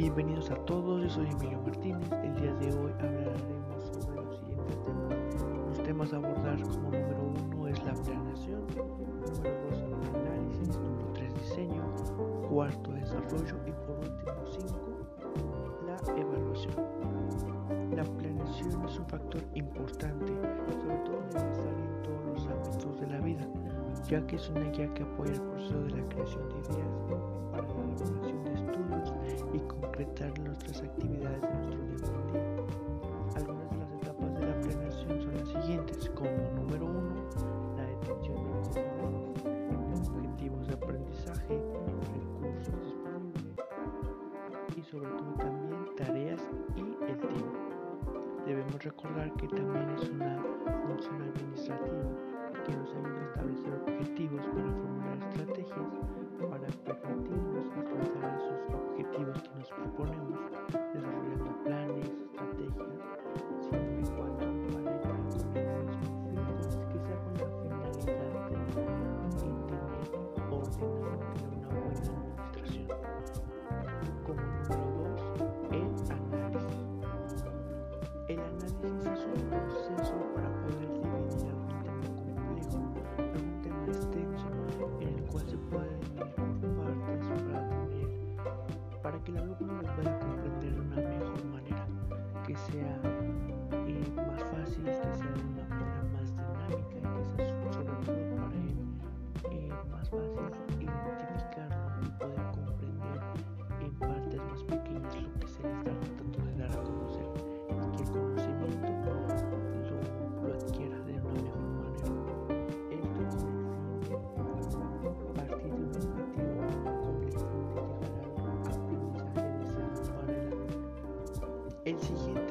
Bienvenidos a todos, yo soy Emilio Martínez. El día de hoy hablaremos sobre los siguientes temas. Los temas a abordar como número uno es la planeación, número dos el análisis, número tres diseño, cuarto desarrollo y por último cinco la evaluación. La planeación es un factor importante, sobre todo necesario en todos los ámbitos de la vida, ya que es una guía que apoya el proceso de la creación de ideas para la elaboración de nuestras actividades de nuestro día por día. Algunas de las etapas de la planeación son las siguientes, como número uno, la detención de los objetivos de aprendizaje, recursos disponibles y sobre todo también tareas y el tiempo. Debemos recordar que también es una función administrativa que nos ayuda a establecer objetivos para formular estrategias, para permitirnos alcanzar esos el siguiente.